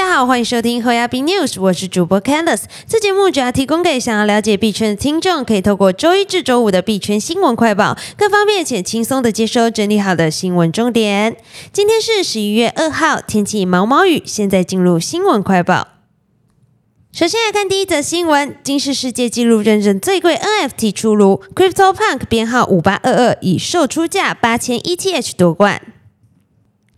大家好，欢迎收听后亚币 News，我是主播 Candice。这节目主要提供给想要了解币圈的听众，可以透过周一至周五的币圈新闻快报，更方便且轻松的接收整理好的新闻重点。今天是十一月二号，天气毛毛雨。现在进入新闻快报。首先来看第一则新闻：今世世界纪录认证最贵 NFT 出炉，Crypto Punk 编号五八二二以售出价八千 ETH 夺冠。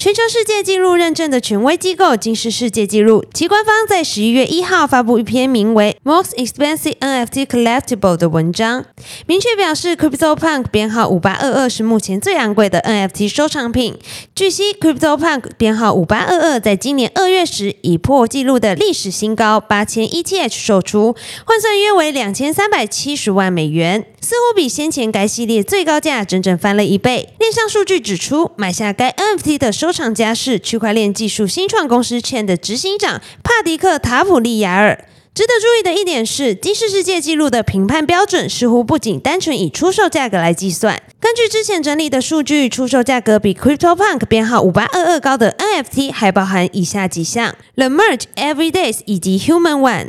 全球世界纪录认证的权威机构金氏世界纪录，其官方在十一月一号发布一篇名为《Most Expensive NFT Collectible》的文章，明确表示 CryptoPunk 编号五八二二是目前最昂贵的 NFT 收藏品。据悉，CryptoPunk 编号五八二二在今年二月时以破纪录的历史新高八千 ETH 售出，换算约为两千三百七十万美元，似乎比先前该系列最高价整整翻了一倍。链上数据指出，买下该 NFT 的收厂家是区块链技术新创公司 Chain 的执行长帕迪克·塔普利亚尔。值得注意的一点是，金氏世界纪录的评判标准似乎不仅单纯以出售价格来计算。根据之前整理的数据，出售价格比 CryptoPunk 编号五八二二高的 NFT 还包含以下几项：The Merge、Everydays 以及 Human One。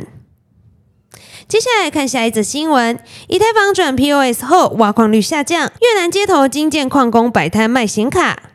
接下来看下一则新闻：以太坊转 POS 后，挖矿率下降，越南街头金建矿工摆摊卖显卡。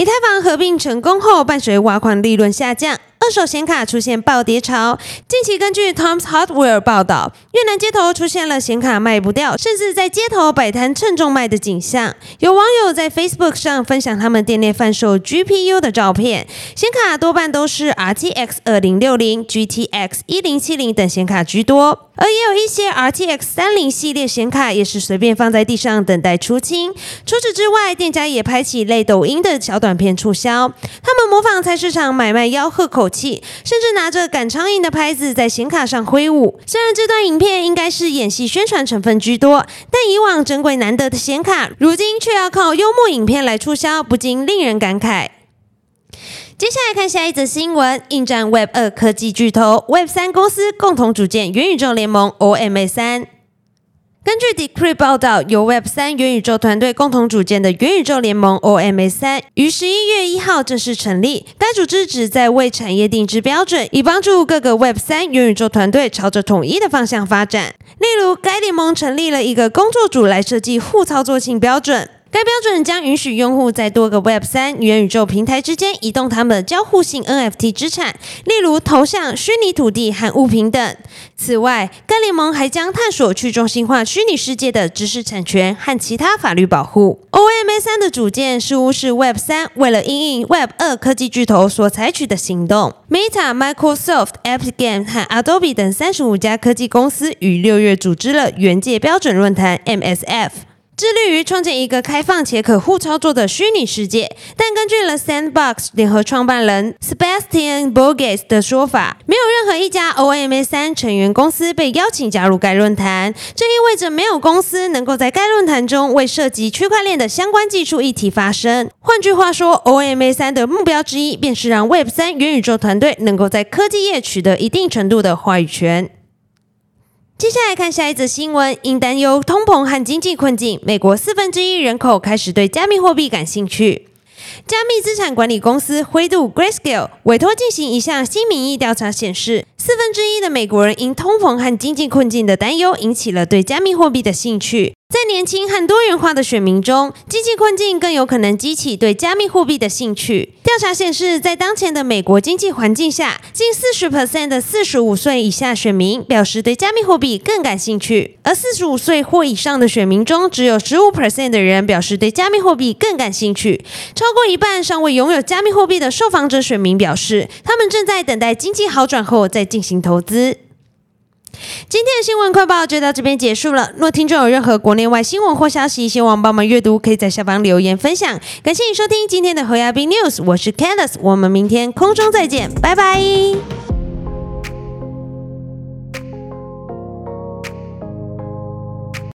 以太坊合并成功后，伴随挖矿利润下降，二手显卡出现暴跌潮。近期根据 Tom's Hardware 报道，越南街头出现了显卡卖不掉，甚至在街头摆摊称重卖的景象。有网友在 Facebook 上分享他们店内贩售 GPU 的照片，显卡多半都是 RTX 二零六零、GTX 一零七零等显卡居多。而也有一些 RTX 三零系列显卡也是随便放在地上等待出清。除此之外，店家也拍起类抖音的小短片促销。他们模仿菜市场买卖吆喝口气，甚至拿着赶苍蝇的拍子在显卡上挥舞。虽然这段影片应该是演戏宣传成分居多，但以往珍贵难得的显卡，如今却要靠幽默影片来促销，不禁令人感慨。接下来看下一则新闻：应战 Web 二科技巨头 Web 三公司共同组建元宇宙联盟 OMA 三。根据 Decrypt 报道，由 Web 三元宇宙团队共同组建的元宇宙联盟 OMA 三于十一月一号正式成立。该组织旨在为产业定制标准，以帮助各个 Web 三元宇宙团队朝着统一的方向发展。例如，该联盟成立了一个工作组来设计互操作性标准。该标准将允许用户在多个 Web 三元宇宙平台之间移动他们的交互性 NFT 资产，例如头像、虚拟土地和物品等。此外，该联盟还将探索去中心化虚拟世界的知识产权和其他法律保护。OMA 三的组建似乎是 Web 三为了应应 Web 二科技巨头所采取的行动。Meta、Microsoft、Epic Games 和 Adobe 等三十五家科技公司于六月组织了元界标准论坛 MSF。致力于创建一个开放且可互操作的虚拟世界，但根据了 Sandbox 联合创办人 Sebastian Borges 的说法，没有任何一家 OMA 三成员公司被邀请加入该论坛，这意味着没有公司能够在该论坛中为涉及区块链的相关技术议题发声。换句话说，OMA 三的目标之一便是让 Web 三元宇宙团队能够在科技业取得一定程度的话语权。接下来看下一则新闻，因担忧通膨和经济困境，美国四分之一人口开始对加密货币感兴趣。加密资产管理公司灰度 （Grayscale） 委托进行一项新民意调查，显示四分之一的美国人因通膨和经济困境的担忧，引起了对加密货币的兴趣。年轻和多元化的选民中，经济困境更有可能激起对加密货币的兴趣。调查显示，在当前的美国经济环境下，近四十 percent 的四十五岁以下选民表示对加密货币更感兴趣，而四十五岁或以上的选民中，只有十五 percent 的人表示对加密货币更感兴趣。超过一半尚未拥有加密货币的受访者选民表示，他们正在等待经济好转后再进行投资。今天的新闻快报就到这边结束了。若听众有任何国内外新闻或消息，希望帮忙阅读，可以在下方留言分享。感谢你收听今天的侯亚斌 news，我是 Candice，我们明天空中再见，拜拜。